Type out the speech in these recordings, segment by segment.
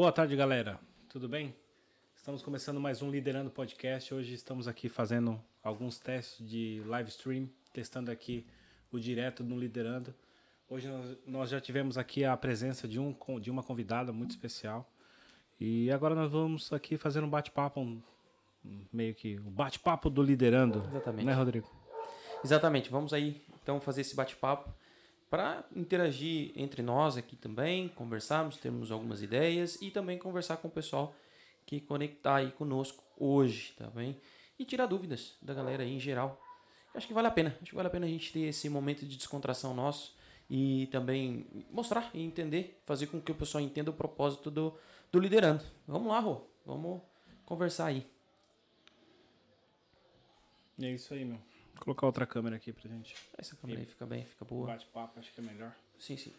Boa tarde, galera. Tudo bem? Estamos começando mais um Liderando Podcast. Hoje estamos aqui fazendo alguns testes de live stream, testando aqui o direto no Liderando. Hoje nós, nós já tivemos aqui a presença de, um, de uma convidada muito especial. E agora nós vamos aqui fazer um bate-papo, um, meio que o um bate-papo do Liderando. Exatamente. Né, Rodrigo? Exatamente. Vamos aí então fazer esse bate-papo para interagir entre nós aqui também, conversarmos, termos algumas ideias e também conversar com o pessoal que conectar aí conosco hoje, tá bem? E tirar dúvidas da galera aí em geral. Acho que vale a pena. Acho que vale a pena a gente ter esse momento de descontração nosso e também mostrar e entender, fazer com que o pessoal entenda o propósito do, do liderando. Vamos lá, Rô. Vamos conversar aí. É isso aí, meu. Vou colocar outra câmera aqui pra gente. Essa câmera aí fica bem, fica boa. Bate-papo, acho que é melhor. Sim, sim.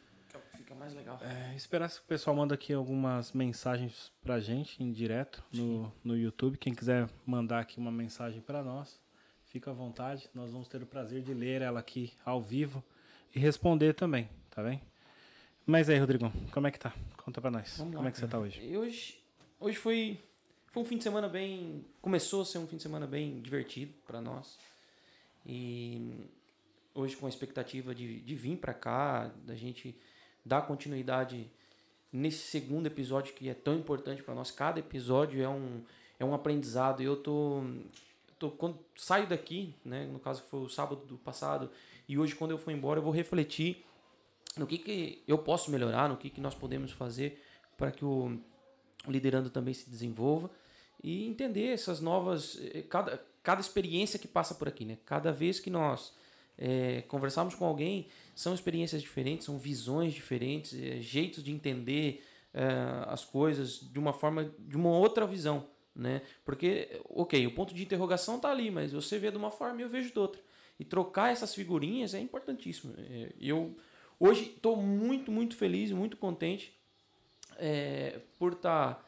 Fica mais legal. É, esperar que o pessoal manda aqui algumas mensagens pra gente em direto no, no YouTube. Quem quiser mandar aqui uma mensagem para nós, fica à vontade. Nós vamos ter o prazer de ler ela aqui ao vivo e responder também, tá bem? Mas aí, Rodrigo, como é que tá? Conta pra nós. Vamos como lá, é que você tá hoje? Hoje, hoje foi, foi um fim de semana bem. Começou a ser um fim de semana bem divertido para nós. E hoje, com a expectativa de, de vir para cá, da gente dar continuidade nesse segundo episódio que é tão importante para nós. Cada episódio é um, é um aprendizado. E eu tô, tô quando saio daqui, né, no caso foi o sábado do passado, e hoje quando eu for embora eu vou refletir no que, que eu posso melhorar, no que, que nós podemos fazer para que o, liderando também se desenvolva e entender essas novas cada, cada experiência que passa por aqui, né? Cada vez que nós é, com alguém, são experiências diferentes, são visões diferentes, é, jeitos de entender é, as coisas de uma forma, de uma outra visão, né? Porque, ok, o ponto de interrogação está ali, mas você vê de uma forma e eu vejo de outra. E trocar essas figurinhas é importantíssimo. É, eu hoje estou muito, muito feliz, muito contente é, por estar tá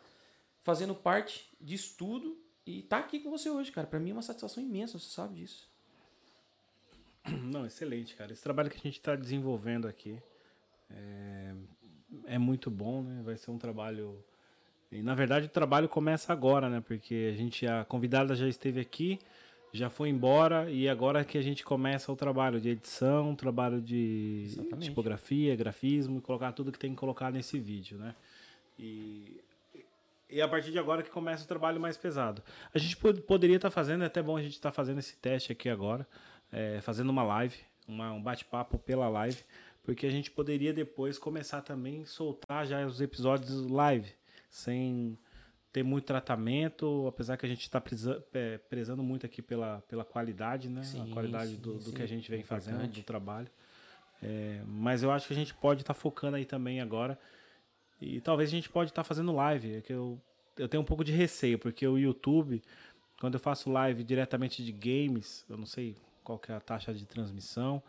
fazendo parte disso tudo e tá aqui com você hoje, cara. Para mim é uma satisfação imensa, você sabe disso. Não, excelente, cara. Esse trabalho que a gente está desenvolvendo aqui é, é, muito bom, né? Vai ser um trabalho. E na verdade o trabalho começa agora, né? Porque a gente, a convidada já esteve aqui, já foi embora e agora que a gente começa o trabalho de edição, trabalho de Exatamente. tipografia, grafismo e colocar tudo que tem que colocar nesse vídeo, né? E e a partir de agora que começa o trabalho mais pesado. A gente poderia estar tá fazendo, é até bom a gente estar tá fazendo esse teste aqui agora, é, fazendo uma live, uma, um bate-papo pela live, porque a gente poderia depois começar também soltar já os episódios live, sem ter muito tratamento, apesar que a gente está é, prezando muito aqui pela, pela qualidade, né? Sim, a qualidade sim, do, do sim, que a gente vem é fazendo, importante. do trabalho. É, mas eu acho que a gente pode estar tá focando aí também agora. E talvez a gente pode estar tá fazendo live, é que eu, eu tenho um pouco de receio, porque o YouTube, quando eu faço live diretamente de games, eu não sei qual que é a taxa de transmissão,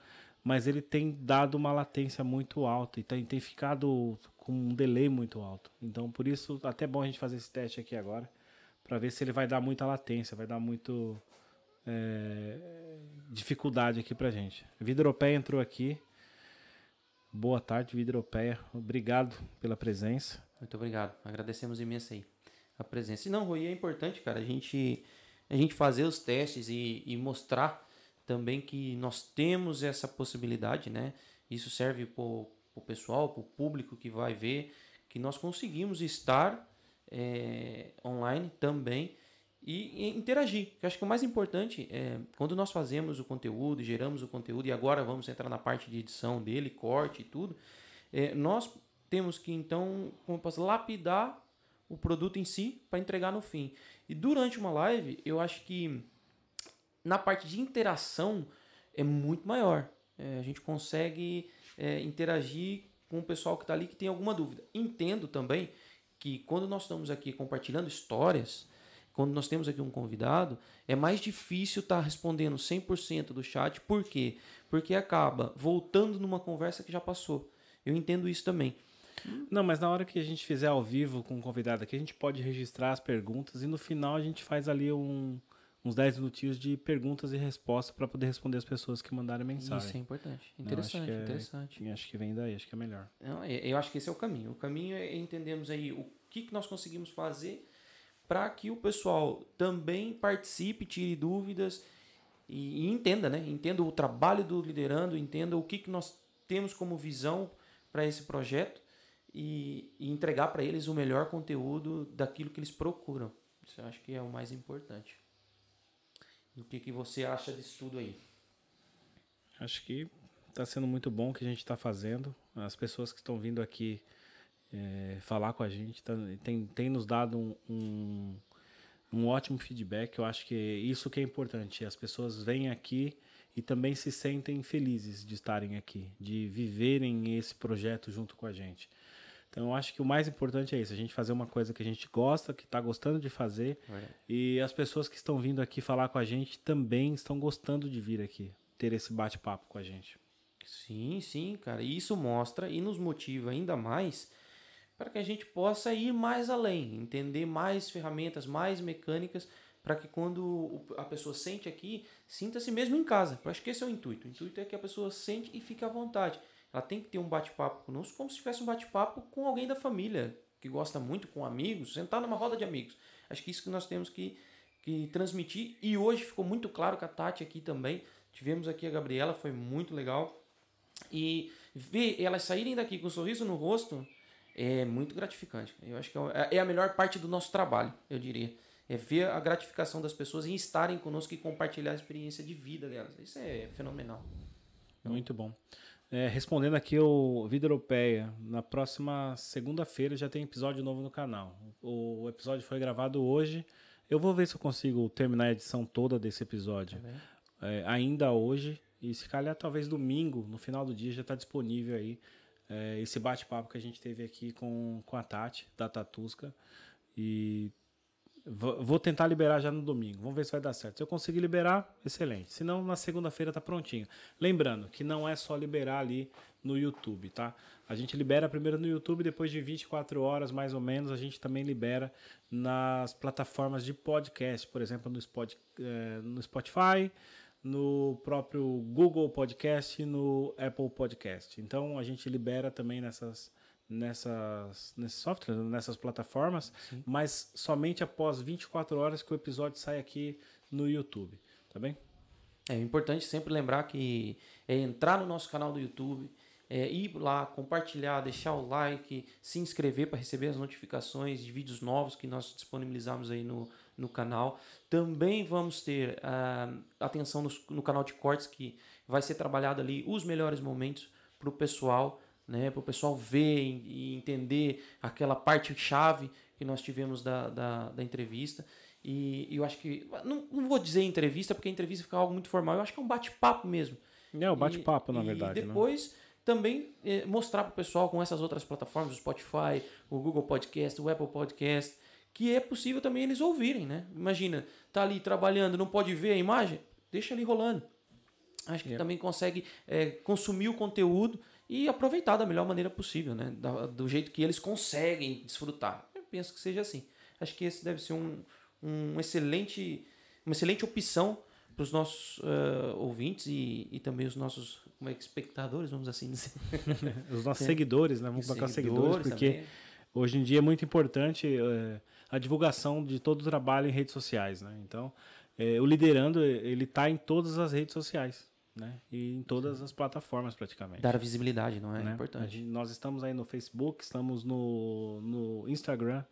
mas ele tem dado uma latência muito alta e tem, tem ficado com um delay muito alto. Então, por isso, até bom a gente fazer esse teste aqui agora, para ver se ele vai dar muita latência, vai dar muito é, dificuldade aqui pra gente. Vida Europeia entrou aqui. Boa tarde, Vida Europeia. Obrigado pela presença. Muito obrigado. Agradecemos imenso aí a presença. E não, Rui, é importante, cara, a gente, a gente fazer os testes e, e mostrar também que nós temos essa possibilidade, né? Isso serve para o pessoal, para o público que vai ver, que nós conseguimos estar é, online também e, e interagir. Eu acho que o mais importante é quando nós fazemos o conteúdo, geramos o conteúdo e agora vamos entrar na parte de edição dele, corte e tudo, é, nós temos que então, como posso, lapidar o produto em si para entregar no fim. E durante uma live, eu acho que na parte de interação é muito maior. É, a gente consegue é, interagir com o pessoal que está ali que tem alguma dúvida. Entendo também que quando nós estamos aqui compartilhando histórias, quando nós temos aqui um convidado, é mais difícil estar tá respondendo 100% do chat. Por quê? Porque acaba voltando numa conversa que já passou. Eu entendo isso também. Não, mas na hora que a gente fizer ao vivo com o convidado aqui, a gente pode registrar as perguntas e no final a gente faz ali um, uns 10 minutinhos de perguntas e respostas para poder responder as pessoas que mandarem mensagem. Isso é importante. Interessante, Não, acho interessante. É, acho que vem daí, acho que é melhor. Não, eu acho que esse é o caminho. O caminho é entendermos aí o que, que nós conseguimos fazer para que o pessoal também participe, tire dúvidas e, e, entenda, né? Entenda o trabalho do liderando, entenda o que, que nós temos como visão para esse projeto e, e entregar para eles o melhor conteúdo daquilo que eles procuram. Isso eu acho que é o mais importante. E o que, que você acha disso tudo aí? Acho que está sendo muito bom o que a gente está fazendo. As pessoas que estão vindo aqui é, falar com a gente tá, tem, tem nos dado um, um, um, ótimo feedback. Eu acho que isso que é importante. As pessoas vêm aqui e também se sentem felizes de estarem aqui, de viverem esse projeto junto com a gente. Então, eu acho que o mais importante é isso: a gente fazer uma coisa que a gente gosta, que está gostando de fazer, é. e as pessoas que estão vindo aqui falar com a gente também estão gostando de vir aqui, ter esse bate-papo com a gente. Sim, sim, cara. E isso mostra e nos motiva ainda mais para que a gente possa ir mais além, entender mais ferramentas, mais mecânicas, para que quando a pessoa sente aqui, sinta-se mesmo em casa. Eu acho que esse é o intuito. O intuito é que a pessoa sente e fique à vontade. Ela tem que ter um bate-papo conosco como se tivesse um bate-papo com alguém da família, que gosta muito, com amigos, sentar numa roda de amigos. Acho que isso que nós temos que, que transmitir. E hoje ficou muito claro com a Tati aqui também. Tivemos aqui a Gabriela, foi muito legal. E ver elas saírem daqui com um sorriso no rosto é muito gratificante. Eu acho que é, é a melhor parte do nosso trabalho, eu diria. É ver a gratificação das pessoas em estarem conosco e compartilhar a experiência de vida delas. Isso é fenomenal. Muito bom. É, respondendo aqui o Vida Europeia, na próxima segunda-feira já tem episódio novo no canal. O, episódio foi gravado hoje. Eu vou ver se eu consigo terminar a edição toda desse episódio tá é, ainda hoje. E se calhar talvez domingo, no final do dia, já está disponível aí é, esse bate-papo que a gente teve aqui com, com a Tati, da Tatusca. E vou tentar liberar já no domingo. Vamos ver se vai dar certo. Se eu conseguir liberar, excelente. Se não, na segunda-feira tá prontinho. Lembrando que não é só liberar ali no YouTube, tá? A gente libera primeiro no YouTube, depois de 24 horas mais ou menos, a gente também libera nas plataformas de podcast, por exemplo, no, é, no Spotify, no próprio Google Podcast e no Apple Podcast. Então a gente libera também nessas nessas nesses softwares, nessas plataformas, Sim. mas somente após 24 horas que o episódio sai aqui no YouTube, tá bem? É importante sempre lembrar que é entrar no nosso canal do YouTube, é ir lá, compartilhar, deixar o like, se inscrever para receber as notificações de vídeos novos que nós disponibilizamos aí no, no canal. Também vamos ter uh, atenção no, no, canal de cortes, que vai ser trabalhado ali os melhores momentos para o pessoal, né, para o pessoal ver e entender aquela parte chave que nós tivemos da, da, da entrevista. E, e, eu acho que. Não, não vou dizer entrevista, porque a entrevista fica algo muito formal. Eu acho que é um bate-papo mesmo. É, o um bate-papo, na verdade. E né? depois. Né? Também eh, mostrar para o pessoal com essas outras plataformas, o Spotify, o Google Podcast, o Apple Podcast, que é possível também eles ouvirem, né? Imagina, tá ali trabalhando, não pode ver a imagem, deixa ali rolando. Acho que também consegue é, consumir o conteúdo e aproveitar da melhor maneira possível, né? Da, do jeito que eles conseguem desfrutar. Eu penso que seja assim. Acho que esse deve ser um, um excelente, uma excelente opção para os nossos uh, ouvintes e, e também os nossos como é, espectadores, vamos assim dizer. os nossos é. seguidores, né? Vamos colocar seguidores, seguidores porque também. hoje em dia é muito importante. Uh, a divulgação de todo o trabalho em redes sociais, né? Então, é, o liderando ele está em todas as redes sociais, né? E em todas as plataformas praticamente. Dar visibilidade, não é? Né? Importante. Gente, nós estamos aí no Facebook, estamos no, no Instagram,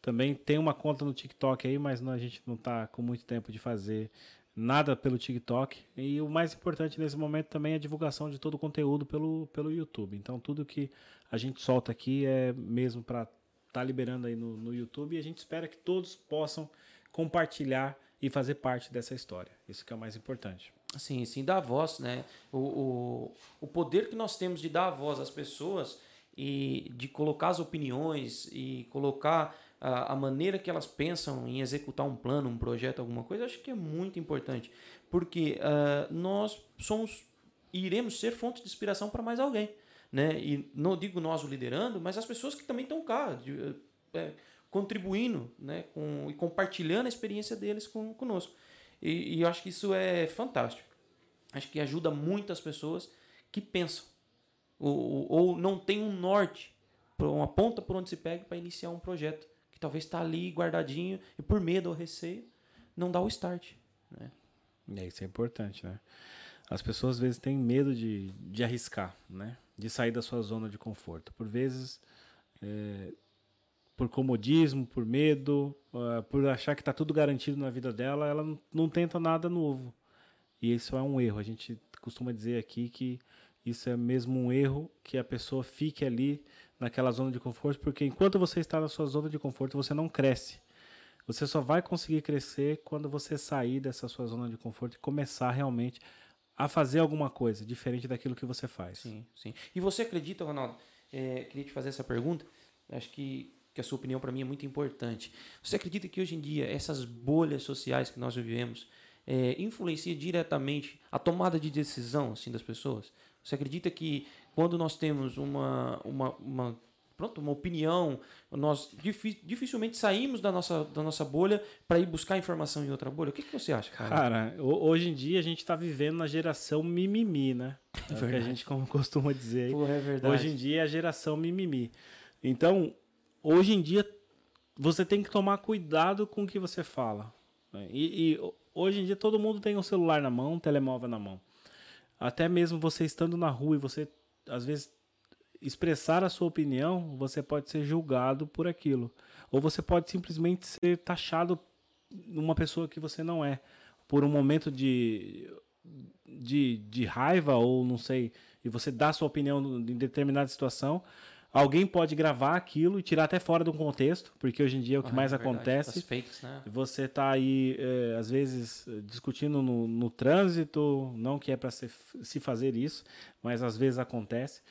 também tem uma conta no TikTok aí, mas não, a gente não está com muito tempo de fazer nada pelo TikTok. E o mais importante nesse momento também é a divulgação de todo o conteúdo pelo, pelo YouTube. Então, tudo que a gente solta aqui é mesmo para tá liberando aí no, no YouTube e a gente espera que todos possam compartilhar e fazer parte dessa história. Isso que é o mais importante. Sim, sim, dar voz, né? O, o, o poder que nós temos de dar voz às pessoas e de colocar as opiniões e colocar a, a maneira que elas pensam em executar um plano, um projeto, alguma coisa, acho que é muito importante. Porque uh, nós somos e iremos ser fonte de inspiração para mais alguém né? E não digo nós o liderando, mas as pessoas que também estão cá, de, é, contribuindo, né? Com, e compartilhando a experiência deles com, conosco. E, e eu acho que isso é fantástico. Acho que ajuda muitas pessoas que pensam ou, ou não tem um norte uma ponta por onde se pega para iniciar um projeto talvez está ali guardadinho e por medo ou receio não dá o start. Né? É, isso é importante, né? As pessoas às vezes têm medo de, de arriscar, né? De sair da sua zona de conforto. Por vezes, é, por comodismo, por medo, uh, por achar que está tudo garantido na vida dela, ela não, não tenta nada novo. E isso é um erro. A gente costuma dizer aqui que isso é mesmo um erro que a pessoa fique ali naquela zona de conforto, porque enquanto você está na sua zona de conforto, você não cresce. Você só vai conseguir crescer quando você sair dessa sua zona de conforto e começar realmente a fazer alguma coisa diferente daquilo que você faz. Sim, sim. E você acredita, Ronaldo? É, queria te fazer essa pergunta. Acho que, que a sua opinião para mim é muito importante. Você acredita que hoje em dia essas bolhas sociais que nós vivemos é, influencia diretamente a tomada de decisão assim das pessoas? Você acredita que quando nós temos uma, uma, uma pronto, uma opinião, nós dificilmente saímos da nossa, da nossa bolha para ir buscar informação em outra bolha. O que, que você acha, cara? Cara, hoje em dia a gente está vivendo na geração mimimi, né? É, é o que a gente costuma dizer. Porra, é verdade. Hoje em dia é a geração mimimi. Então, hoje em dia você tem que tomar cuidado com o que você fala. Né? E, e hoje em dia todo mundo tem um celular na mão, um telemóvel na mão. Até mesmo você estando na rua e você às vezes expressar a sua opinião, você pode ser julgado por aquilo. Ou você pode simplesmente ser taxado uma pessoa que você não é. Por um momento de, de, de raiva, ou não sei, e você dá sua opinião em determinada situação, alguém pode gravar aquilo e tirar até fora do contexto, porque hoje em dia é o que ah, mais é acontece. As fakes, né? Você está aí, é, às vezes, discutindo no, no trânsito, não que é para se fazer isso, mas às vezes acontece.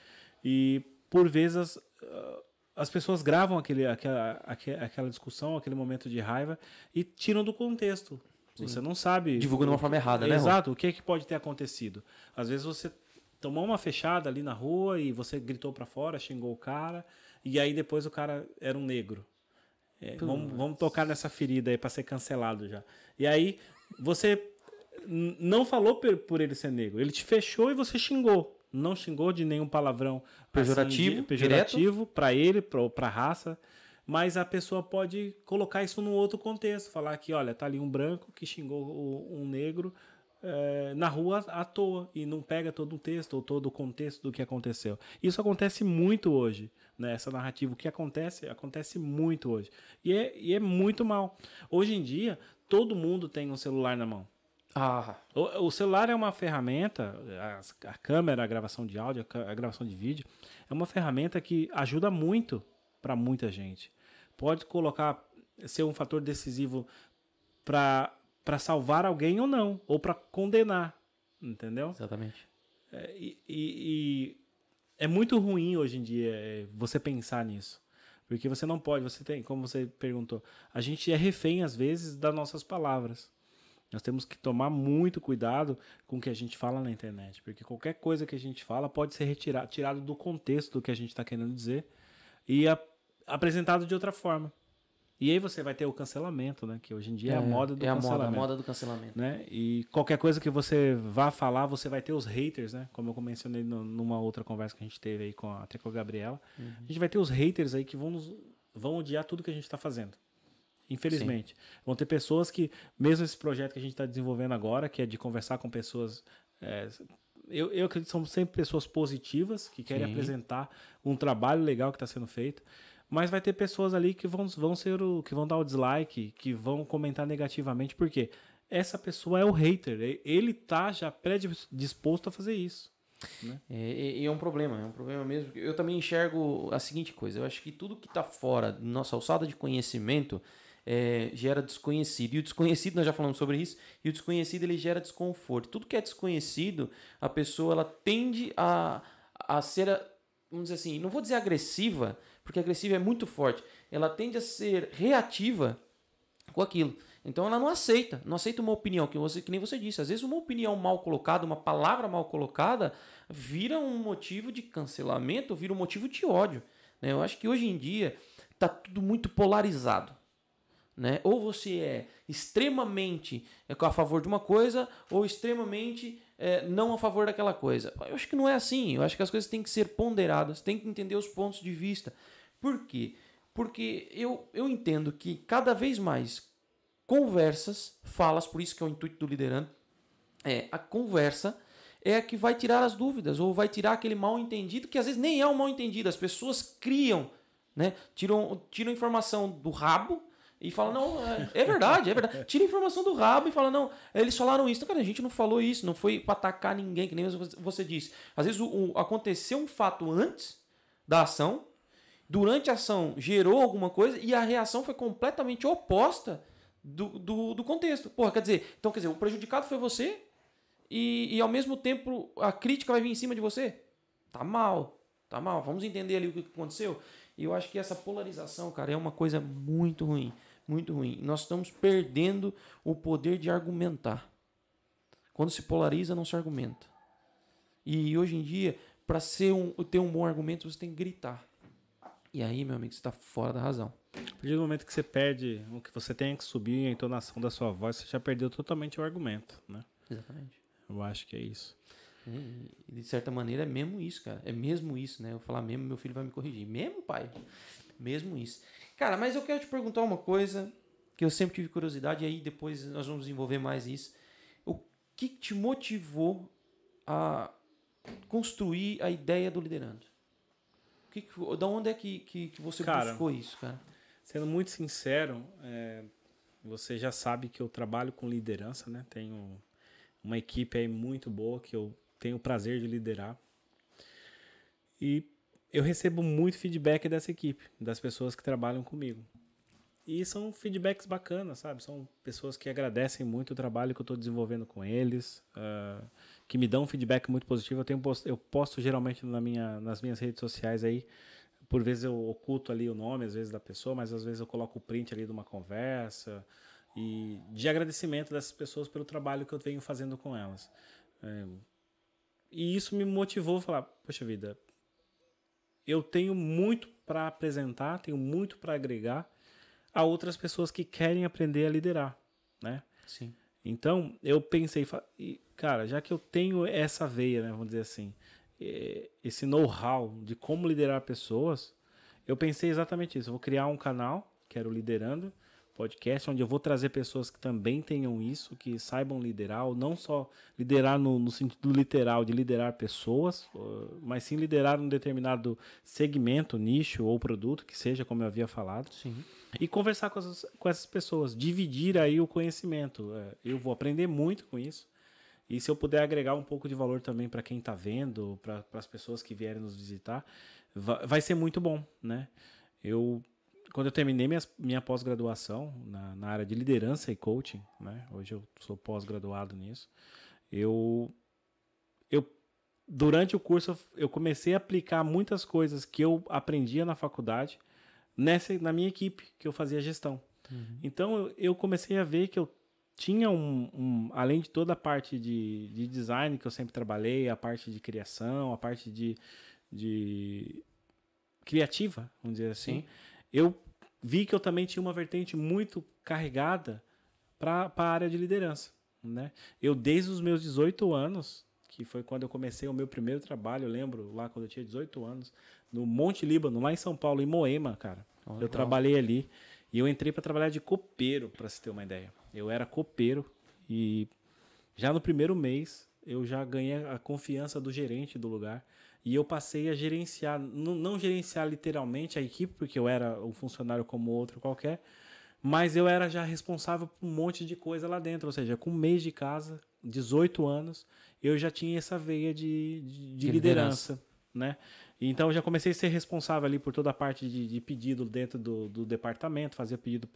E por vezes as pessoas gravam aquele, aquela, aquela discussão, aquele momento de raiva e tiram do contexto. Sim. Você não sabe. Divulga de uma forma errada, né? Exato. O que, é que pode ter acontecido? Às vezes você tomou uma fechada ali na rua e você gritou para fora, xingou o cara, e aí depois o cara era um negro. É, vamos, vamos tocar nessa ferida aí para ser cancelado já. E aí você não falou por ele ser negro, ele te fechou e você xingou. Não xingou de nenhum palavrão pejorativo, assim, pejorativo para ele, para a raça, mas a pessoa pode colocar isso num outro contexto, falar que, olha, tá ali um branco que xingou um negro é, na rua à toa e não pega todo o texto ou todo o contexto do que aconteceu. Isso acontece muito hoje, né? Essa narrativa, o que acontece, acontece muito hoje. E é, e é muito mal. Hoje em dia, todo mundo tem um celular na mão. Ah. O, o, celular é uma ferramenta, a, a, câmera, a gravação de áudio, a, a gravação de vídeo, é uma ferramenta que ajuda muito para muita gente. Pode colocar, ser um fator decisivo para salvar alguém ou não, ou para condenar, entendeu? Exatamente. É, e, e, e, é muito ruim hoje em dia é, você pensar nisso. Porque você não pode, você tem, como você perguntou, a gente é refém às vezes das nossas palavras. Nós temos que tomar muito cuidado com o que a gente fala na internet, porque qualquer coisa que a gente fala pode ser retirado, tirado do contexto do que a gente está querendo dizer e a, apresentado de outra forma. E aí você vai ter o cancelamento, né? Que hoje em dia é, é a moda do é a cancelamento. Moda, a moda do cancelamento. Né? E qualquer coisa que você vá falar, você vai ter os haters, né? Como eu mencionei no, numa outra conversa que a gente teve aí com a, até com a Gabriela. Uhum. A gente vai ter os haters aí que vão, nos, vão odiar tudo que a gente está fazendo. Infelizmente. Sim. Vão ter pessoas que, mesmo esse projeto que a gente está desenvolvendo agora, que é de conversar com pessoas. É, eu, eu acredito que são sempre pessoas positivas, que querem Sim. apresentar um trabalho legal que está sendo feito. Mas vai ter pessoas ali que vão, vão ser o. que vão dar o dislike, que vão comentar negativamente, porque essa pessoa é o hater. Ele tá já predisposto a fazer isso. Né? É, é, um problema, é um problema mesmo. Eu também enxergo a seguinte coisa: eu acho que tudo que está fora da nossa alçada de conhecimento é, gera desconhecido. E o desconhecido, nós já falamos sobre isso, e o desconhecido ele gera desconforto. Tudo que é desconhecido, a pessoa ela tende a, a ser, vamos dizer assim, não vou dizer agressiva, porque agressiva é muito forte, ela tende a ser reativa com aquilo. Então ela não aceita, não aceita uma opinião, que, você, que nem você disse. Às vezes uma opinião mal colocada, uma palavra mal colocada, vira um motivo de cancelamento, vira um motivo de ódio. Né? Eu acho que hoje em dia está tudo muito polarizado. Né? Ou você é extremamente é, a favor de uma coisa, ou extremamente é, não a favor daquela coisa. Eu acho que não é assim. Eu acho que as coisas têm que ser ponderadas, tem que entender os pontos de vista. Por quê? Porque eu, eu entendo que cada vez mais conversas, falas, por isso que é o intuito do liderando, é a conversa é a que vai tirar as dúvidas ou vai tirar aquele mal entendido que às vezes nem é um mal entendido. As pessoas criam, né? Tiram, tiram informação do rabo e falam, não, é, é verdade, é verdade. Tira informação do rabo e fala, não, eles falaram isso. Então, cara, a gente não falou isso, não foi para atacar ninguém, que nem você disse. Às vezes o, o, aconteceu um fato antes da ação, durante a ação gerou alguma coisa e a reação foi completamente oposta do, do, do contexto. Porra, quer dizer, então quer dizer, o prejudicado foi você, e, e ao mesmo tempo a crítica vai vir em cima de você? Tá mal, tá mal. Vamos entender ali o que aconteceu. E eu acho que essa polarização, cara, é uma coisa muito ruim, muito ruim. Nós estamos perdendo o poder de argumentar. Quando se polariza, não se argumenta. E hoje em dia, para ser um, ter um bom argumento, você tem que gritar. E aí, meu amigo, você está fora da razão. A partir do momento que você perde, o que você tem que subir a entonação da sua voz, você já perdeu totalmente o argumento, né? Exatamente. Eu acho que é isso. E, de certa maneira é mesmo isso, cara. É mesmo isso, né? Eu falar mesmo, meu filho vai me corrigir. Mesmo, pai? Mesmo isso. Cara, mas eu quero te perguntar uma coisa que eu sempre tive curiosidade, e aí depois nós vamos desenvolver mais isso. O que te motivou a construir a ideia do Liderando? Que, da onde é que, que, que você cara, buscou isso, cara? Sendo muito sincero, é, você já sabe que eu trabalho com liderança, né? Tenho uma equipe aí muito boa que eu tenho o prazer de liderar. E eu recebo muito feedback dessa equipe, das pessoas que trabalham comigo. E são feedbacks bacanas, sabe? São pessoas que agradecem muito o trabalho que eu estou desenvolvendo com eles, uh, que me dão um feedback muito positivo. Eu, tenho eu posto geralmente na minha, nas minhas redes sociais aí, por vezes eu oculto ali o nome, às vezes, da pessoa, mas às vezes eu coloco o print ali de uma conversa, e de agradecimento dessas pessoas pelo trabalho que eu venho fazendo com elas. É, e isso me motivou a falar: poxa vida, eu tenho muito para apresentar, tenho muito para agregar a outras pessoas que querem aprender a liderar, né? Sim. Então eu pensei, cara, já que eu tenho essa veia, né, vamos dizer assim, esse know-how de como liderar pessoas, eu pensei exatamente isso. Eu vou criar um canal, que era o Liderando, podcast, onde eu vou trazer pessoas que também tenham isso, que saibam liderar, ou não só liderar no, no sentido literal de liderar pessoas, mas sim liderar um determinado segmento, nicho ou produto, que seja, como eu havia falado. Sim. E conversar com essas, com essas pessoas, dividir aí o conhecimento. É, eu vou aprender muito com isso. E se eu puder agregar um pouco de valor também para quem está vendo, para as pessoas que vierem nos visitar, vai, vai ser muito bom, né? Eu quando eu terminei minha, minha pós-graduação na, na, área de liderança e coaching, né? Hoje eu sou pós-graduado nisso. Eu, eu durante o curso eu comecei a aplicar muitas coisas que eu aprendia na faculdade nessa na minha equipe que eu fazia gestão. Uhum. Então eu, eu, comecei a ver que eu tinha um, um, além de toda a parte de, de design que eu sempre trabalhei, a parte de criação, a parte de, de criativa, vamos dizer assim. Sim eu vi que eu também tinha uma vertente muito carregada para a área de liderança. Né? Eu, desde os meus 18 anos, que foi quando eu comecei o meu primeiro trabalho, eu lembro lá quando eu tinha 18 anos, no Monte Líbano, lá em São Paulo, em Moema, cara. Oh, eu trabalhei ali e eu entrei para trabalhar de copeiro, para se ter uma ideia. Eu era copeiro e já no primeiro mês eu já ganhei a confiança do gerente do lugar. E eu passei a gerenciar, não, não gerenciar literalmente a equipe, porque eu era um funcionário como outro qualquer, mas eu era já responsável por um monte de coisa lá dentro. Ou seja, com um mês de casa, 18 anos, eu já tinha essa veia de, de, de liderança, liderança, né? Então eu já comecei a ser responsável ali por toda a parte de, de pedido dentro do, do departamento, fazia pedido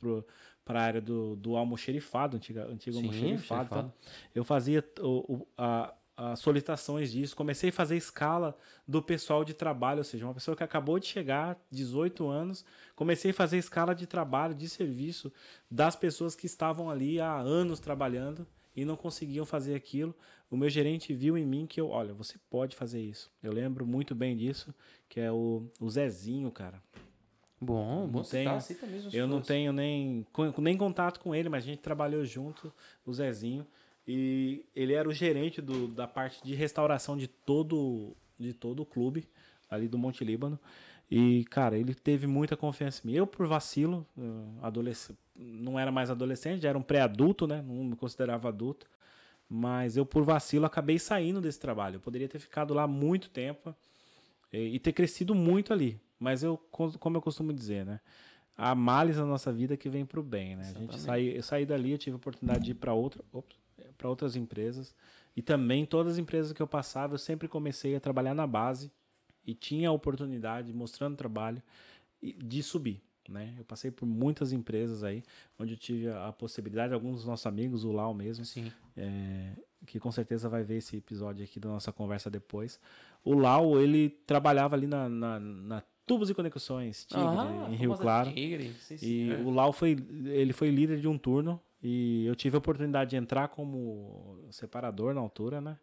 para a área do, do almoxerifado, antigo, antigo Sim, almoxerifado. Tá? Eu fazia o, o, a, as solicitações disso, comecei a fazer escala do pessoal de trabalho, ou seja, uma pessoa que acabou de chegar, 18 anos, comecei a fazer escala de trabalho, de serviço das pessoas que estavam ali há anos trabalhando e não conseguiam fazer aquilo. O meu gerente viu em mim que eu, olha, você pode fazer isso. Eu lembro muito bem disso, que é o, o Zezinho, cara. Bom, bom tenho, tá, cita mesmo Eu não tenho nem, nem contato com ele, mas a gente trabalhou junto, o Zezinho. E ele era o gerente do, da parte de restauração de todo de todo o clube ali do Monte Líbano. E, cara, ele teve muita confiança em mim. Eu, por vacilo, adolescente, não era mais adolescente, já era um pré-adulto, né? Não me considerava adulto. Mas eu, por vacilo, acabei saindo desse trabalho. Eu poderia ter ficado lá muito tempo e, e ter crescido muito ali. Mas eu, como eu costumo dizer, né? Há males na nossa vida que vem para o bem, né? A gente sai, eu saí dali, eu tive a oportunidade de ir para outra, para outras empresas. E também todas as empresas que eu passava, eu sempre comecei a trabalhar na base e tinha a oportunidade, mostrando trabalho, de subir. Né? Eu passei por muitas empresas aí, onde eu tive a possibilidade, alguns dos nossos amigos, o Lau mesmo, é, que com certeza vai ver esse episódio aqui da nossa conversa depois. O Lau, ele trabalhava ali na, na, na Tubos e Conexões Tigre, ah, em Rio Claro. Tigre. Sim, sim, e é. o Lau foi, ele foi líder de um turno e eu tive a oportunidade de entrar como separador na altura, né?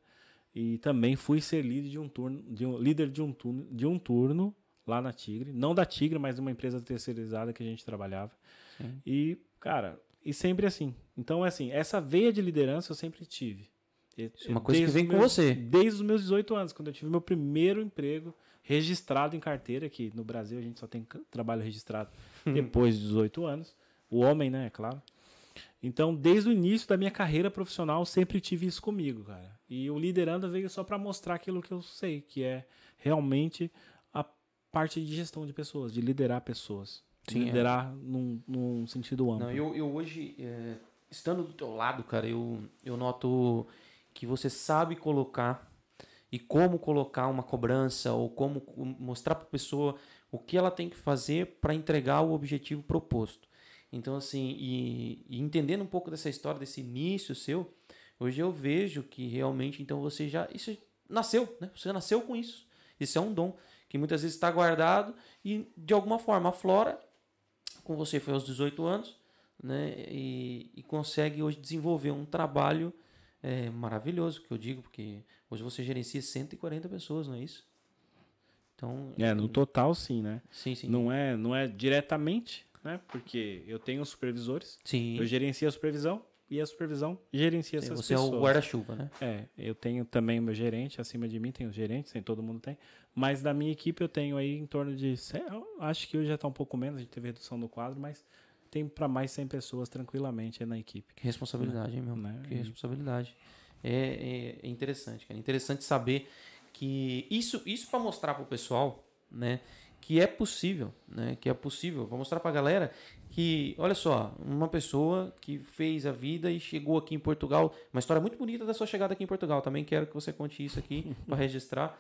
E também fui ser líder de um turno, de um, líder de um turno, de um turno lá na Tigre, não da Tigre, mas de uma empresa terceirizada que a gente trabalhava. Sim. E, cara, e sempre assim. Então, é assim, essa veia de liderança eu sempre tive. Isso é uma coisa que vem com você. Desde os meus 18 anos, quando eu tive meu primeiro emprego registrado em carteira, que no Brasil a gente só tem trabalho registrado depois de 18 anos. O homem, né, é claro. Então, desde o início da minha carreira profissional, sempre tive isso comigo, cara. E o liderando veio só para mostrar aquilo que eu sei, que é realmente a parte de gestão de pessoas, de liderar pessoas. Sim, é. liderar é. num, num, sentido amplo. Não, eu, eu hoje, é, estando do teu lado, cara, eu, eu noto que você sabe colocar e como colocar uma cobrança ou como mostrar para a pessoa o que ela tem que fazer para entregar o objetivo proposto. Então, assim, e, e, entendendo um pouco dessa história, desse início seu, hoje eu vejo que realmente, então, você já. Isso nasceu, né? Você nasceu com isso. Isso é um dom que muitas vezes está guardado e, de alguma forma, aflora. Com você foi aos 18 anos, né? E, e consegue hoje desenvolver um trabalho é, maravilhoso, que eu digo, porque hoje você gerencia 140 pessoas, não é isso? Então, é, no total sim, né? Sim, sim. Não é, não é diretamente, né? Porque eu tenho supervisores, Sim. eu gerencio a supervisão e a supervisão gerencia Sim, essas você pessoas. Você é o guarda-chuva, né? É, eu tenho também o meu gerente, acima de mim tem os gerentes, tem, todo mundo tem. Mas da minha equipe eu tenho aí em torno de, acho que hoje já está um pouco menos, a gente teve redução do quadro, mas tem para mais 100 pessoas tranquilamente na equipe. Que responsabilidade, hein, meu? Né? Que responsabilidade. É, é, é interessante, cara. Interessante saber que isso, isso para mostrar para o pessoal, né? Que é possível, né? Que é possível. Vou mostrar para a galera que, olha só, uma pessoa que fez a vida e chegou aqui em Portugal, uma história muito bonita da sua chegada aqui em Portugal. Também quero que você conte isso aqui para registrar.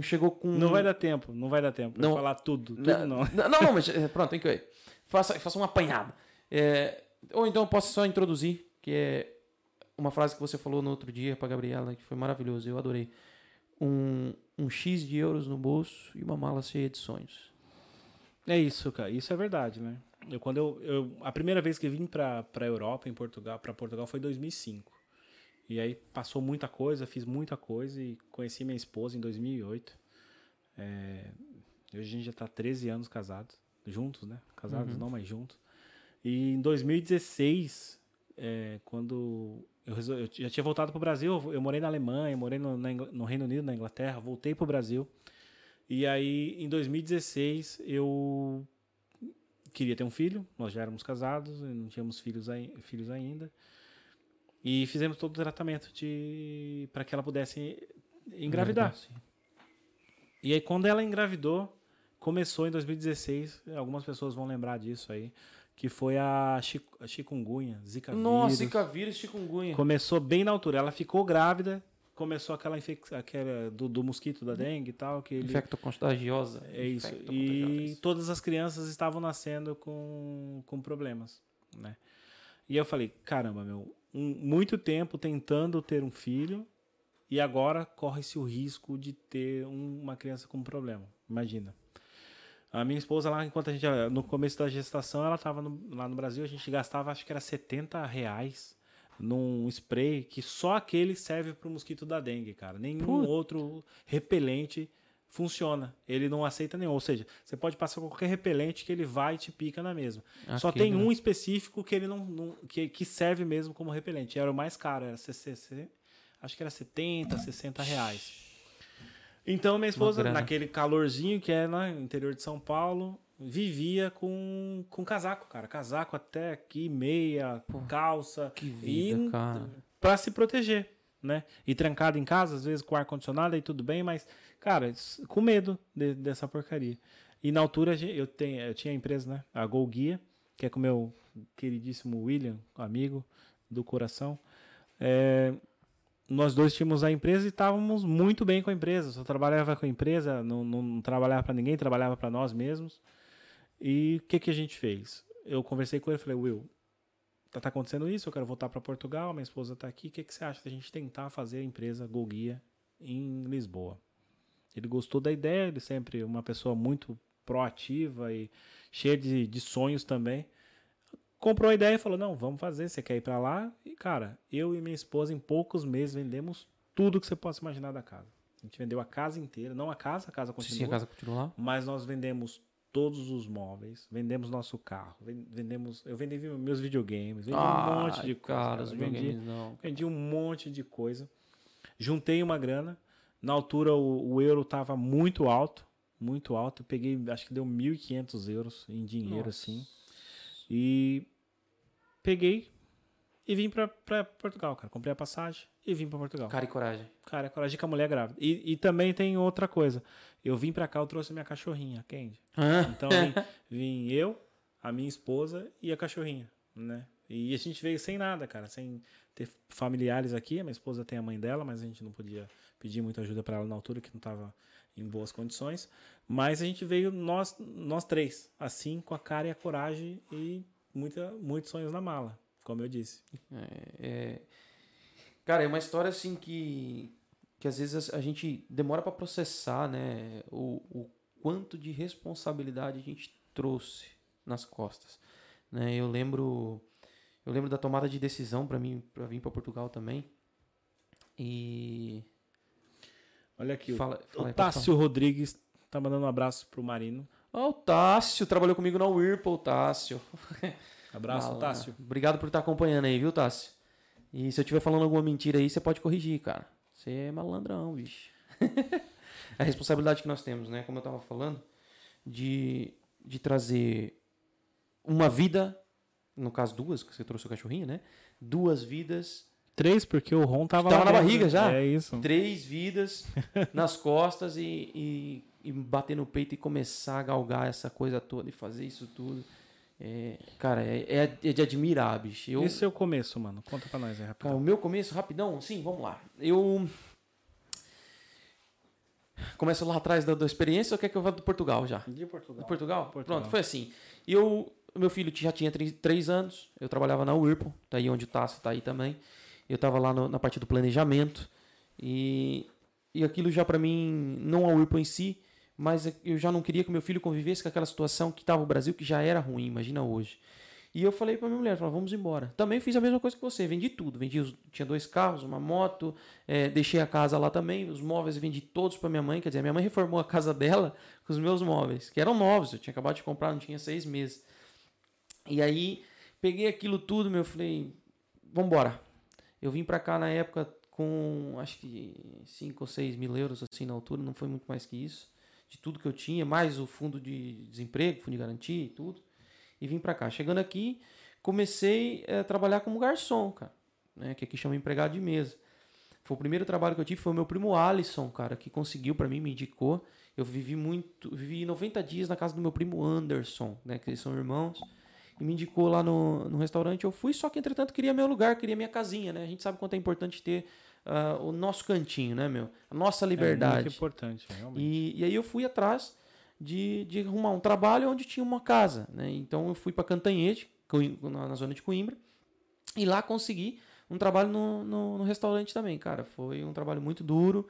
Chegou com Não vai dar tempo, não vai dar tempo não falar tudo, tudo não. Não, não, não mas é, pronto, tem que ver. Faça, faça um apanhado. É, ou então eu posso só introduzir, que é uma frase que você falou no outro dia para Gabriela, que foi maravilhoso, eu adorei um, um X de euros no bolso e uma mala cheia de sonhos. É isso, cara. Isso é verdade, né? Eu, quando eu, eu a primeira vez que vim para a Europa, em Portugal, para Portugal foi em 2005. E aí passou muita coisa, fiz muita coisa e conheci minha esposa em 2008. É, hoje a gente já está 13 anos casados, juntos, né? Casados uhum. não, mas juntos. E em 2016, é, quando eu, eu, já tinha voltado para o Brasil, eu morei na Alemanha, morei no, na, no, Reino Unido, na Inglaterra, voltei para o Brasil. E aí, em 2016, eu queria ter um filho, nós já éramos casados, não tínhamos filhos, filhos ainda. E fizemos todo o tratamento de para que ela pudesse engravidar. E aí, quando ela engravidou, começou em 2016, algumas pessoas vão lembrar disso aí que foi a, a chikungunya, zika Nossa, vírus. zika vírus, chikungunya. Começou bem na altura. Ela ficou grávida, começou aquela infecção aquela do, do mosquito da dengue e tal. Que ele... Infecto contagiosa. É isso. E todas as crianças estavam nascendo com, com problemas, né? E eu falei, caramba, meu, um, muito tempo tentando ter um filho e agora corre-se o risco de ter um, uma criança com problema. Imagina. A minha esposa lá, enquanto a gente, no começo da gestação, ela estava lá no Brasil, a gente gastava, acho que era 70 reais num spray que só aquele serve para o mosquito da dengue, cara. Nenhum outro repelente funciona. Ele não aceita nenhum. Ou seja, você pode passar qualquer repelente que ele vai e te pica na mesma. Aqui, Só tem um específico que ele não, não, que, que serve mesmo como repelente. Era o mais caro, era CCC, acho que era 70, 60 reais. Então, minha esposa, naquele calorzinho que é no interior de São Paulo, vivia com, com casaco, cara. Casaco até aqui, meia, calça. Que vida, e cara. Pra se proteger, né? E trancado em casa, às vezes com ar-condicionado aí tudo bem, mas, cara, com medo de- dessa porcaria. E na altura eu, tenho, eu tinha a empresa, né? A Gol Guia, que é com o meu queridíssimo William, amigo do coração. É, nós dois tínhamos a empresa e estávamos muito bem com a empresa. Só trabalhava com a empresa, não, não trabalhava para ninguém, trabalhava para nós mesmos. E o que, que a gente fez? Eu conversei com ele e falei, Will, tá, tá acontecendo isso, eu quero voltar para Portugal, minha esposa tá aqui, o que, que você acha da gente tentar fazer a empresa Go Guia em Lisboa? Ele gostou da ideia, ele sempre é uma pessoa muito proativa e cheia de, de sonhos também. Comprou a ideia e falou: Não, vamos fazer. Você quer ir para lá? E, cara, eu e minha esposa, em poucos meses, vendemos tudo que você possa imaginar da casa. A gente vendeu a casa inteira, não a casa, a casa Sim, continua. a casa continua lá? Mas nós vendemos todos os móveis, vendemos nosso carro, ven- vendemos. Eu vendi meus videogames, vendi um monte de coisa. cara, os. Vendi- não. Vendi um monte de coisa. Juntei uma grana. Na altura o, o euro tava muito alto. Muito alto. Eu peguei, acho que deu 1.500 euros em dinheiro, Nossa. assim. E peguei e vim pra, pra Portugal, cara. Comprei a passagem e vim pra Portugal. Cara e coragem. Cara, é coragem com a mulher grávida. E, e também tem outra coisa. Eu vim pra cá, eu trouxe minha cachorrinha, a Candy. Então vim, vim eu, a minha esposa e a cachorrinha, né? E a gente veio sem nada, cara, sem ter familiares aqui. A minha esposa tem a mãe dela, mas a gente não podia pedir muita ajuda para ela na altura, que não estava em boas condições. Mas a gente veio nós, nós três, assim, com a cara e a coragem e muita, muitos sonhos na mala, como eu disse. É, é- Cara, é uma história assim que, que às vezes a gente demora pra processar, né? O, o quanto de responsabilidade a gente trouxe nas costas, né? Eu lembro, eu lembro da tomada de decisão pra mim para vir pra Portugal também. E Olha aqui, fala, o, fala o aí, pode Tássio Rodrigues tá mandando um abraço pro Marino. Ó, o Tássio trabalhou comigo na Whirlpool, Tássio. Abraço, Malandro. Tássio. Obrigado por estar acompanhando aí, viu, Tássio? E se eu estiver falando alguma mentira aí, você pode corrigir, cara. Você é malandrão, bicho. a responsabilidade que nós temos, né? Como eu tava falando, de, de trazer uma vida, no caso duas, que você trouxe o cachorrinho, né? Duas vidas, Três, porque o Ron tava, Tava lá na barriga né? já? É isso. três vidas nas costas e, e, e bater no peito e começar a galgar essa coisa toda e fazer isso tudo. É, cara, é, é, é de admirar, bicho. Eu, Esse é o começo, mano. Conta pra nós aí, Cara, rapidão. o meu começo, rapidão, sim, vamos lá. Eu. Começo lá atrás da, da experiência ou quer que eu vá do Portugal já? De Portugal. De Portugal? Portugal. Pronto, foi assim. Eu, meu filho já tinha 3 anos, eu trabalhava na Whirlpool, tá aí onde o Tássio tá aí também. Eu tava lá no- na parte do planejamento e, e aquilo já para mim, não a Whirlpool em si, mas eu já não queria que meu filho convivesse com aquela situação que tava o Brasil, que já era ruim, imagina hoje. E eu falei pra minha mulher, falei, vamos embora. Também fiz a mesma coisa que você, vendi tudo. Vendi tinha dois carros, uma moto, eh, deixei a casa lá também, os móveis vendi todos pra minha mãe. Quer dizer, minha mãe reformou a casa dela com os meus móveis, que eram novos, eu tinha acabado de comprar, não tinha seis meses. E aí, peguei aquilo tudo, meu, falei, vambora. Eu vim pra cá na época com, acho que 5 ou 6 mil euros, assim, na altura, não foi muito mais que isso. De tudo que eu tinha, mais o fundo de desemprego, fundo de garantia e tudo. E vim pra cá. Chegando aqui, comecei eh, a trabalhar como garçom, cara. Né, que aqui chama empregado de mesa. Foi o primeiro trabalho que eu tive, foi o meu primo Alisson, cara, que conseguiu pra mim, me indicou. Eu vivi muito, vivi 90 dias na casa do meu primo Anderson, né, que eles são irmãos. E me indicou lá no, no restaurante. Eu fui, só que entretanto queria meu lugar, queria minha casinha, né? A gente sabe quanto é importante ter ah, o nosso cantinho, né, meu? A nossa É liberdade. muito importante, realmente. E, e aí eu fui atrás de, de arrumar um trabalho onde tinha uma casa, né? Então eu fui para Cantanhete, Coim- na, na zona de Coimbra, e lá consegui um trabalho no, no, no restaurante também, cara. Foi um trabalho muito duro,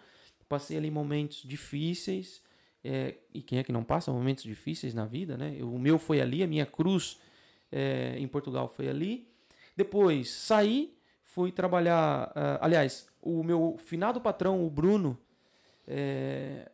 passei ali momentos difíceis, é, e quem é que não passa momentos difíceis na vida, né? Eu- o meu foi ali, a minha cruz é, em Portugal foi ali. Depois saí, fui trabalhar. ah, aliás, o meu finado patrão, o Bruno, é,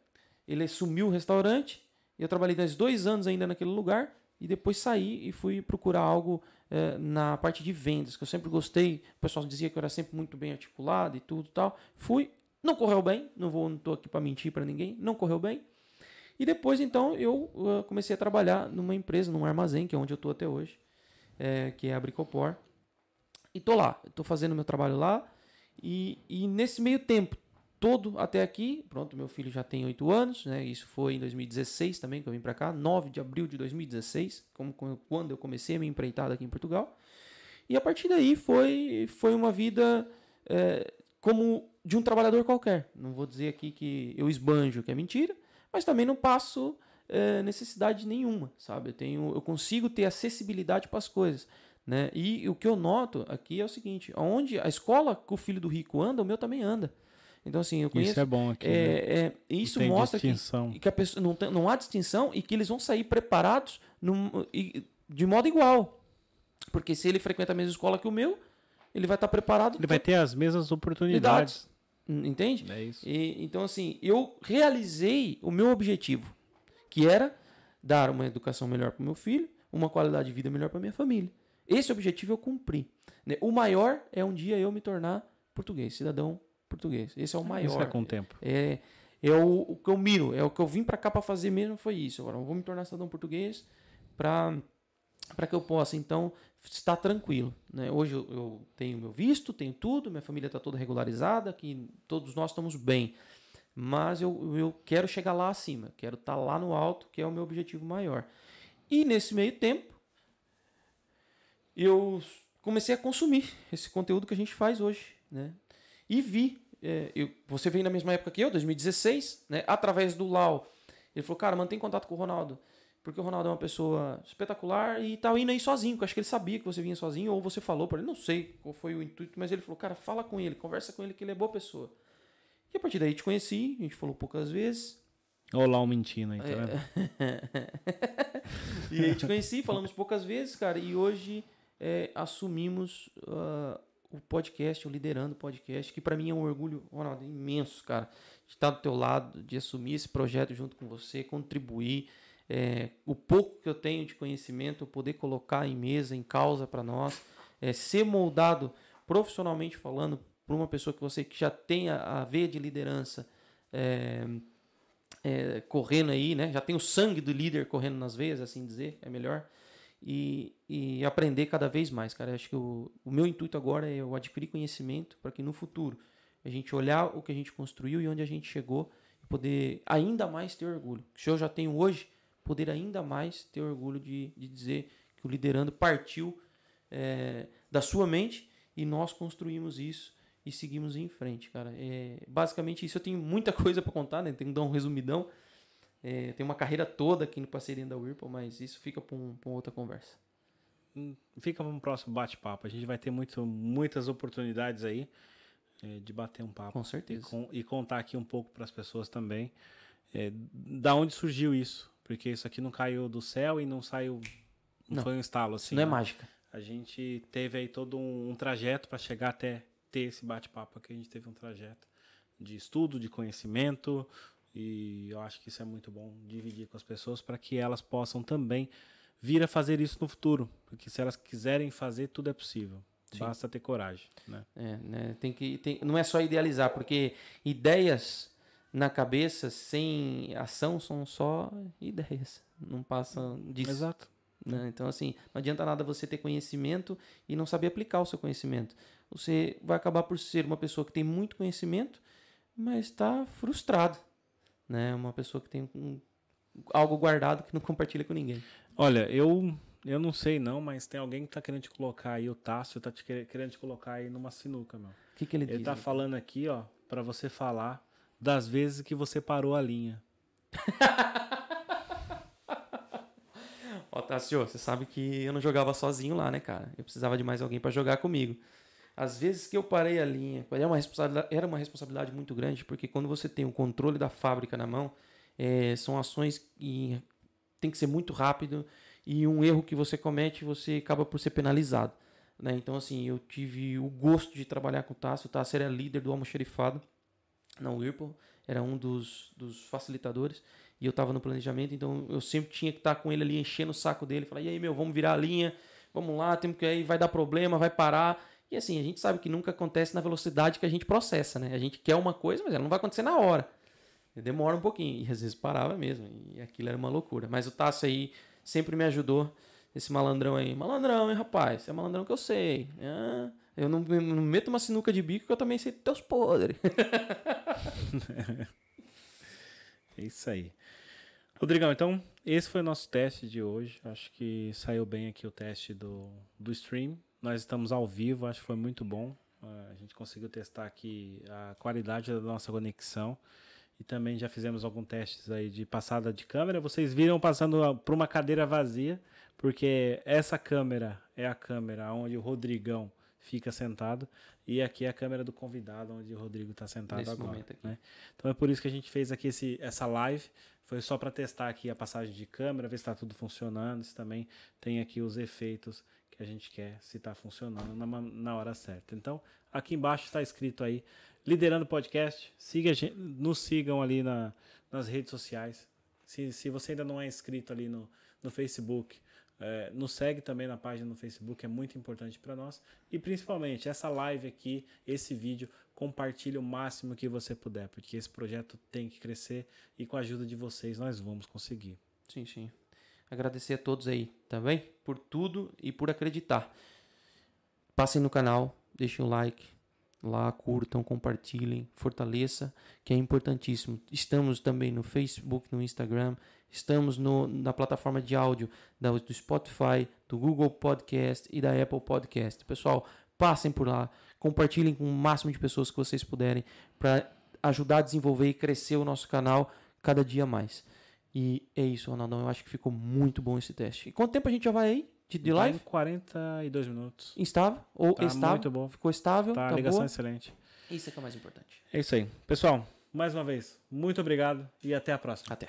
ele assumiu o restaurante. Eu trabalhei mais dois anos ainda naquele lugar e depois saí e fui procurar algo eh, na parte de vendas, que eu sempre gostei. O pessoal dizia que eu era sempre muito bem articulado e tudo tal. Fui Não correu bem, não vou, não tô aqui para mentir para ninguém, não correu bem. E depois, então, eu uh, comecei a trabalhar numa empresa, num armazém, que é onde eu tô até hoje, é, que é a Bricopor. E tô lá, tô fazendo meu trabalho lá. E, e nesse meio tempo todo até aqui, pronto, meu filho já tem 8 anos, né? Isso foi em 2016 também que eu vim para cá, 9 de abril de 2016, como quando eu comecei a minha empreitada aqui em Portugal. E a partir daí foi, foi uma vida é, como de um trabalhador qualquer. Não vou dizer aqui que eu esbanjo, que é mentira, mas também não passo é, necessidade nenhuma, sabe? Eu, tenho, eu consigo ter acessibilidade para as coisas. Né? E o que eu noto aqui é o seguinte: onde a escola que o filho do rico anda, o meu também anda. Então, assim, eu conheço. Isso é bom aqui. É, né? é, isso mostra que, que, a pessoa não, tem, não há distinção e que eles vão sair preparados num, de modo igual. Porque se ele frequenta a mesma escola que o meu, ele vai estar preparado. Ele vai ter as mesmas oportunidades. Entende? É isso. E, então, assim, eu realizei o meu objetivo, que era dar uma educação melhor para o meu filho, uma qualidade de vida melhor para minha família. Esse objetivo eu cumpri. Né? O maior é um dia eu me tornar português, cidadão português. Esse é o maior. Isso é com o tempo. É, é o, o que eu miro, é o que eu vim para cá para fazer mesmo foi isso. Agora eu vou me tornar cidadão português para para que eu possa então estar tranquilo. Né? Hoje eu, eu, tenho meu visto, tenho tudo, minha família está toda regularizada, que todos nós estamos bem. Mas eu, eu quero chegar lá acima, quero estar tá lá no alto, que é o meu objetivo maior. E nesse meio tempo, eu comecei a consumir esse conteúdo que a gente faz hoje. Né? E vi, é, eu, você veio na mesma época que eu, 2016, né? através do Lau. Ele falou, cara, mantém contato com o Ronaldo. Porque o Ronaldo é uma pessoa espetacular e tá indo aí sozinho, porque eu acho que ele sabia que você vinha sozinho, ou você falou para ele, não sei qual foi o intuito, mas ele falou, cara, fala com ele, conversa com ele, que ele é boa pessoa. E a partir daí te conheci, a gente falou poucas vezes. Olá, o mentindo aí, tá é... e aí te conheci, falamos poucas vezes, cara, e hoje é, assumimos uh, o podcast, o Liderando Podcast, que para mim é um orgulho Ronaldo, imenso, cara, de estar do teu lado, de assumir esse projeto junto com você, contribuir. É, o pouco que eu tenho de conhecimento, poder colocar em mesa, em causa para nós, é, ser moldado profissionalmente falando por uma pessoa que você que já tem a, a veia de liderança é, é, correndo aí, né? Já tem o sangue do líder correndo nas veias, assim dizer, é melhor e, e aprender cada vez mais, cara. Acho que o, o meu intuito agora é eu adquirir conhecimento para que no futuro a gente olhar o que a gente construiu e onde a gente chegou e poder ainda mais ter orgulho. Se eu já tenho hoje, poder ainda mais ter orgulho de, de dizer que o Liderando partiu é, da sua mente e nós construímos isso e seguimos em frente, cara. É, basicamente isso. Eu tenho muita coisa para contar, né? Tenho que dar um resumidão. É, tem uma carreira toda aqui no parceria da Whirlpool, mas isso fica para um, outra conversa. Hum, fica para um próximo bate-papo. A gente vai ter muito, muitas oportunidades aí é, de bater um papo. Com certeza. E, com, e contar aqui um pouco para as pessoas também é, da onde surgiu isso. Porque isso aqui não caiu do céu e não saiu. Não, não. foi um estalo assim. Não é né? mágica. A gente teve aí todo um, um trajeto para chegar até ter esse bate-papo aqui. A gente teve um trajeto de estudo, de conhecimento, e eu acho que isso é muito bom dividir com as pessoas para que elas possam também vir a fazer isso no futuro. Porque se elas quiserem fazer, tudo é possível. Sim. Basta ter coragem. Né? É, né? Tem que, tem, não é só idealizar, porque ideias na cabeça sem ação são só ideias. Não passam disso. Exato. Né? Então, assim, não adianta nada você ter conhecimento e não saber aplicar o seu conhecimento. Você vai acabar por ser uma pessoa que tem muito conhecimento, mas está frustrado né? Uma pessoa que tem um, algo guardado que não compartilha com ninguém. Olha, eu eu não sei não, mas tem alguém que tá querendo te colocar aí, o Tássio tá te querendo te colocar aí numa sinuca, meu. O que, que ele, ele diz? tá falando aqui, ó, para você falar das vezes que você parou a linha. Ó, Tássio, você sabe que eu não jogava sozinho lá, né, cara? Eu precisava de mais alguém para jogar comigo. Às vezes que eu parei a linha, era uma responsabilidade, era uma responsabilidade muito grande, porque quando você tem o controle da fábrica na mão, é, são ações que tem que ser muito rápido e um erro que você comete, você acaba por ser penalizado. Né? Então, assim, eu tive o gosto de trabalhar com o Tássio. O Tássio era líder do almoxerifado na Whirlpool, era um dos, dos facilitadores e eu estava no planejamento, então eu sempre tinha que estar com ele ali enchendo o saco dele, falar, e aí meu, vamos virar a linha, vamos lá, temos que aí vai dar problema, vai parar. E assim, a gente sabe que nunca acontece na velocidade que a gente processa, né? A gente quer uma coisa, mas ela não vai acontecer na hora. Demora um pouquinho. E às vezes parava mesmo. E aquilo era uma loucura. Mas o Tasso aí sempre me ajudou. Esse malandrão aí. Malandrão, hein, rapaz? É malandrão que eu sei. Ah, eu não, não meto uma sinuca de bico que eu também sei teus podres. é isso aí. Rodrigão, então, esse foi o nosso teste de hoje. Acho que saiu bem aqui o teste do, do stream. Nós estamos ao vivo, acho que foi muito bom. Uh, a gente conseguiu testar aqui a qualidade da nossa conexão. E também já fizemos alguns testes aí de passada de câmera. Vocês viram passando por uma cadeira vazia, porque essa câmera é a câmera onde o Rodrigão fica sentado e aqui é a câmera do convidado onde o Rodrigo está sentado Nesse agora. Né? Então é por isso que a gente fez aqui esse, essa live. Foi só para testar aqui a passagem de câmera, ver se está tudo funcionando, se também tem aqui os efeitos que a gente quer, se está funcionando na, na hora certa. Então, aqui embaixo está escrito aí, Liderando Podcast, siga, nos sigam ali na, nas redes sociais. Se, se você ainda não é inscrito ali no, no Facebook, é, nos segue também na página no Facebook, é muito importante para nós. E principalmente, essa live aqui, esse vídeo, compartilhe o máximo que você puder, porque esse projeto tem que crescer e com a ajuda de vocês nós vamos conseguir. Sim, sim. Agradecer a todos aí também por tudo e por acreditar. Passem no canal, deixem o like, lá curtam, compartilhem, fortaleça, que é importantíssimo. Estamos também no Facebook, no Instagram, estamos no, na plataforma de áudio do Spotify, do Google Podcast e da Apple Podcast. Pessoal, passem por lá, compartilhem com o máximo de pessoas que vocês puderem para ajudar a desenvolver e crescer o nosso canal cada dia mais. E é isso, Ronaldão. Eu acho que ficou muito bom esse teste. E quanto tempo a gente já vai aí de, de live? 42 minutos. Instável ou tá estável? Muito bom. Ficou estável? Tá, tá ligação boa? excelente. Isso é que é o mais importante. É isso aí. Pessoal, mais uma vez, muito obrigado e até a próxima. Até.